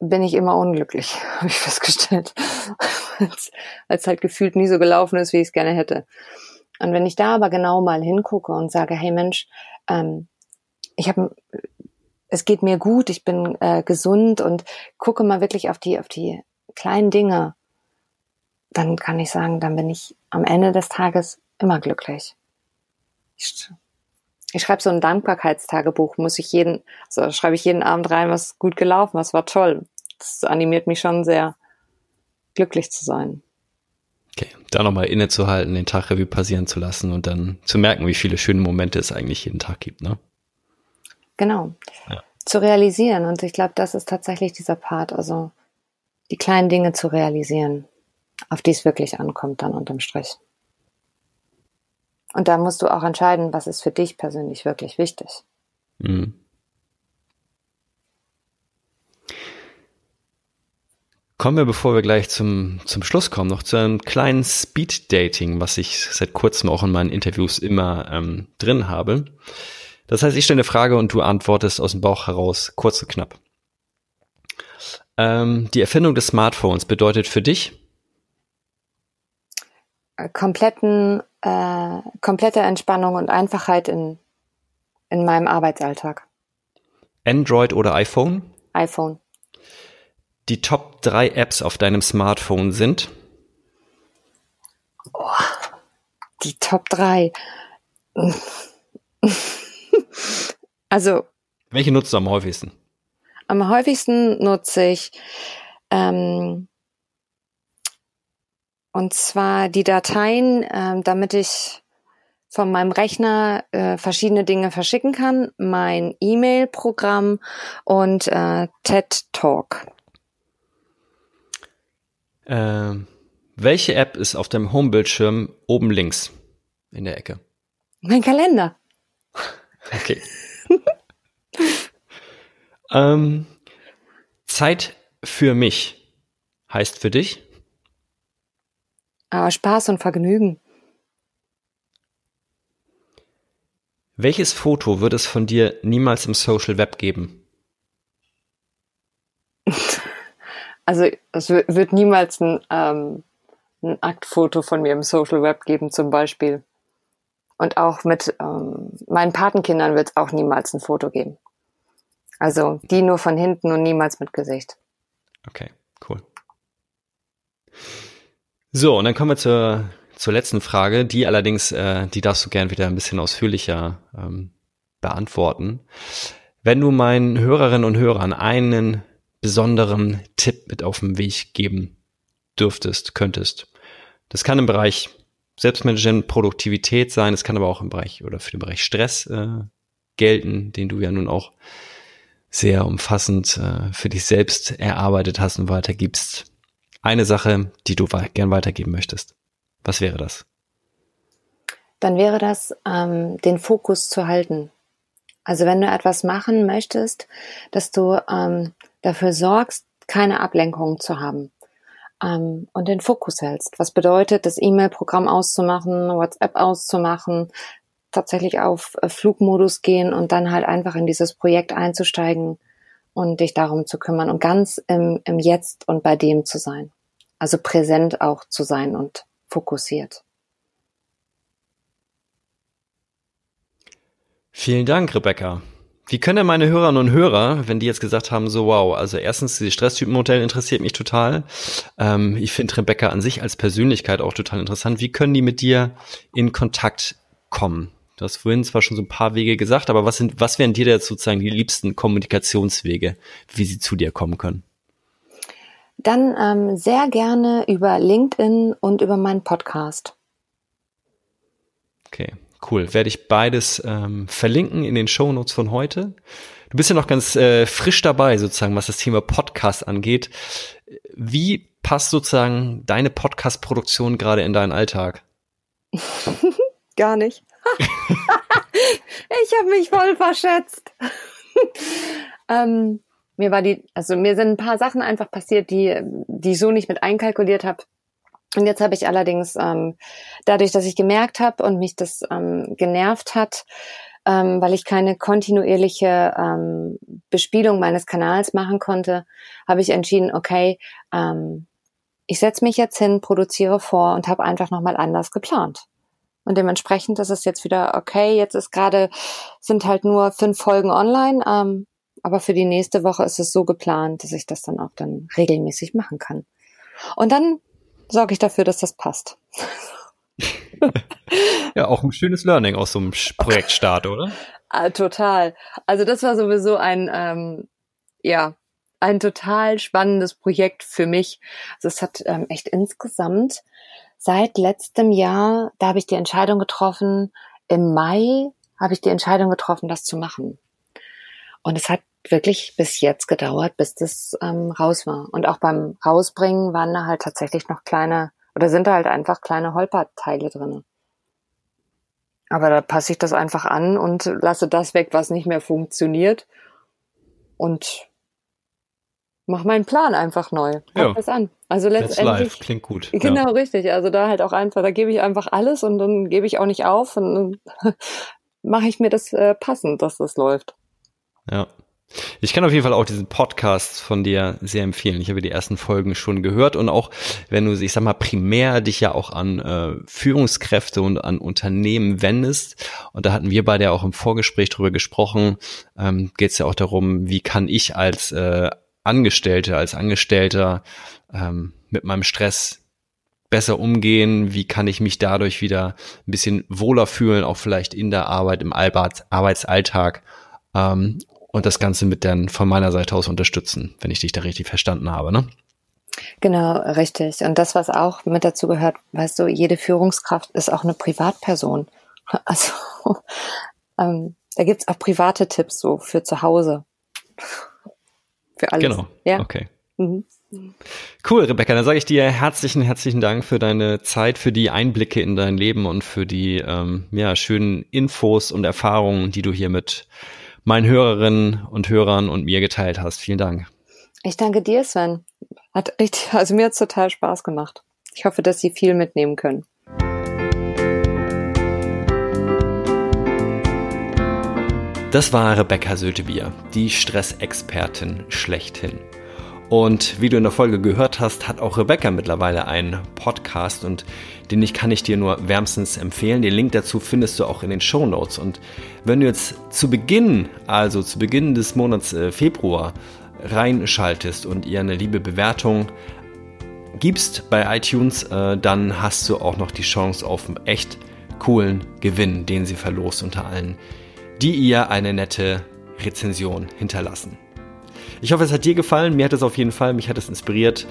bin ich immer unglücklich, habe ich festgestellt. Weil es halt gefühlt nie so gelaufen ist, wie ich es gerne hätte. Und wenn ich da aber genau mal hingucke und sage, hey Mensch, ähm, ich habe es geht mir gut, ich bin äh, gesund und gucke mal wirklich auf die, auf die kleinen Dinge, dann kann ich sagen, dann bin ich am Ende des Tages immer glücklich. Ich, ich schreibe so ein Dankbarkeitstagebuch, muss ich jeden, also schreibe ich jeden Abend rein, was gut gelaufen, was war toll. Das animiert mich schon sehr, glücklich zu sein. Okay, da nochmal innezuhalten, den Tag Revue passieren zu lassen und dann zu merken, wie viele schöne Momente es eigentlich jeden Tag gibt, ne? Genau. Ja. Zu realisieren. Und ich glaube, das ist tatsächlich dieser Part, also die kleinen Dinge zu realisieren, auf die es wirklich ankommt dann unterm Strich. Und da musst du auch entscheiden, was ist für dich persönlich wirklich wichtig. Mhm. Kommen wir, bevor wir gleich zum, zum Schluss kommen, noch zu einem kleinen Speed-Dating, was ich seit kurzem auch in meinen Interviews immer ähm, drin habe. Das heißt, ich stelle eine Frage und du antwortest aus dem Bauch heraus, kurz und knapp. Ähm, die Erfindung des Smartphones bedeutet für dich? Äh, kompletten, äh, komplette Entspannung und Einfachheit in, in meinem Arbeitsalltag. Android oder iPhone? iPhone. Die Top 3 Apps auf deinem Smartphone sind? Oh, die Top 3. Also. Welche nutzt du am häufigsten? Am häufigsten nutze ich ähm, und zwar die Dateien, ähm, damit ich von meinem Rechner äh, verschiedene Dinge verschicken kann, mein E-Mail-Programm und äh, TED Talk. Ähm, welche App ist auf deinem Homebildschirm oben links in der Ecke? Mein Kalender. Okay. ähm, Zeit für mich heißt für dich? Aber Spaß und Vergnügen. Welches Foto wird es von dir niemals im Social Web geben? Also es wird niemals ein, ähm, ein Aktfoto von mir im Social Web geben, zum Beispiel. Und auch mit ähm, meinen Patenkindern wird es auch niemals ein Foto geben. Also die nur von hinten und niemals mit Gesicht. Okay, cool. So, und dann kommen wir zur, zur letzten Frage, die allerdings, äh, die darfst du gern wieder ein bisschen ausführlicher ähm, beantworten. Wenn du meinen Hörerinnen und Hörern einen besonderen Tipp mit auf den Weg geben dürftest, könntest, das kann im Bereich Selbstmanagement, Produktivität sein, es kann aber auch im Bereich oder für den Bereich Stress äh, gelten, den du ja nun auch sehr umfassend äh, für dich selbst erarbeitet hast und weitergibst. Eine Sache, die du gern weitergeben möchtest. Was wäre das? Dann wäre das, ähm, den Fokus zu halten. Also wenn du etwas machen möchtest, dass du ähm, dafür sorgst, keine Ablenkungen zu haben ähm, und den Fokus hältst. Was bedeutet, das E-Mail-Programm auszumachen, WhatsApp auszumachen, tatsächlich auf äh, Flugmodus gehen und dann halt einfach in dieses Projekt einzusteigen und dich darum zu kümmern und ganz im, im Jetzt und bei dem zu sein. Also präsent auch zu sein und fokussiert. Vielen Dank, Rebecca. Wie können denn meine Hörerinnen und Hörer, wenn die jetzt gesagt haben, so wow, also erstens, dieses Stresstypenmodell interessiert mich total. Ähm, ich finde Rebecca an sich als Persönlichkeit auch total interessant. Wie können die mit dir in Kontakt kommen? Du hast vorhin zwar schon so ein paar Wege gesagt, aber was sind, was wären dir jetzt sozusagen die liebsten Kommunikationswege, wie sie zu dir kommen können? Dann ähm, sehr gerne über LinkedIn und über meinen Podcast. Okay, cool. Werde ich beides ähm, verlinken in den Show Notes von heute. Du bist ja noch ganz äh, frisch dabei, sozusagen, was das Thema Podcast angeht. Wie passt sozusagen deine Podcast-Produktion gerade in deinen Alltag? Gar nicht. Ich habe mich voll verschätzt. ähm, mir war die, also mir sind ein paar Sachen einfach passiert, die, die ich so nicht mit einkalkuliert habe. Und jetzt habe ich allerdings, ähm, dadurch, dass ich gemerkt habe und mich das ähm, genervt hat, ähm, weil ich keine kontinuierliche ähm, Bespielung meines Kanals machen konnte, habe ich entschieden, okay, ähm, ich setze mich jetzt hin, produziere vor und habe einfach nochmal anders geplant. Und dementsprechend ist es jetzt wieder okay. Jetzt ist gerade, sind halt nur fünf Folgen online. Ähm, aber für die nächste Woche ist es so geplant, dass ich das dann auch dann regelmäßig machen kann. Und dann sorge ich dafür, dass das passt. ja, auch ein schönes Learning aus so einem Projektstart, oder? Ah, total. Also das war sowieso ein, ähm, ja, ein total spannendes Projekt für mich. Also es hat ähm, echt insgesamt seit letztem Jahr, da habe ich die Entscheidung getroffen, im Mai habe ich die Entscheidung getroffen, das zu machen. Und es hat wirklich bis jetzt gedauert, bis das ähm, raus war. Und auch beim Rausbringen waren da halt tatsächlich noch kleine, oder sind da halt einfach kleine Holperteile drinne. Aber da passe ich das einfach an und lasse das weg, was nicht mehr funktioniert. Und mach meinen Plan einfach neu. Mach ja. das an. Also letztendlich. Klingt gut. Genau, ja. richtig. Also da halt auch einfach, da gebe ich einfach alles und dann gebe ich auch nicht auf und dann mache ich mir das äh, passend, dass das läuft. Ja. Ich kann auf jeden Fall auch diesen Podcast von dir sehr empfehlen. Ich habe die ersten Folgen schon gehört und auch wenn du, ich sag mal, primär dich ja auch an äh, Führungskräfte und an Unternehmen wendest. Und da hatten wir beide ja auch im Vorgespräch drüber gesprochen, ähm, geht es ja auch darum, wie kann ich als äh, Angestellte, als Angestellter ähm, mit meinem Stress besser umgehen? Wie kann ich mich dadurch wieder ein bisschen wohler fühlen, auch vielleicht in der Arbeit, im Arbeitsalltag? Ähm, und das Ganze mit dann von meiner Seite aus unterstützen, wenn ich dich da richtig verstanden habe, ne? Genau, richtig. Und das, was auch mit dazu gehört, weißt du, jede Führungskraft ist auch eine Privatperson. Also ähm, da gibt's auch private Tipps so für zu Hause. Für alles. Genau. Ja. Okay. Mhm. Cool, Rebecca. Dann sage ich dir herzlichen, herzlichen Dank für deine Zeit, für die Einblicke in dein Leben und für die ähm, ja, schönen Infos und Erfahrungen, die du hier mit meinen Hörerinnen und Hörern und mir geteilt hast. Vielen Dank. Ich danke dir, Sven. Hat richtig, also mir hat es total Spaß gemacht. Ich hoffe, dass Sie viel mitnehmen können. Das war Rebecca Sötebier, die Stressexpertin schlechthin. Und wie du in der Folge gehört hast, hat auch Rebecca mittlerweile einen Podcast und den ich kann ich dir nur wärmstens empfehlen. Den Link dazu findest du auch in den Show Notes. Und wenn du jetzt zu Beginn, also zu Beginn des Monats äh, Februar, reinschaltest und ihr eine liebe Bewertung gibst bei iTunes, äh, dann hast du auch noch die Chance auf einen echt coolen Gewinn, den sie verlost unter allen, die ihr eine nette Rezension hinterlassen. Ich hoffe, es hat dir gefallen. Mir hat es auf jeden Fall, mich hat es inspiriert.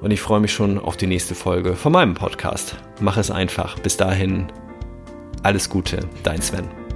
Und ich freue mich schon auf die nächste Folge von meinem Podcast. Mach es einfach. Bis dahin, alles Gute, dein Sven.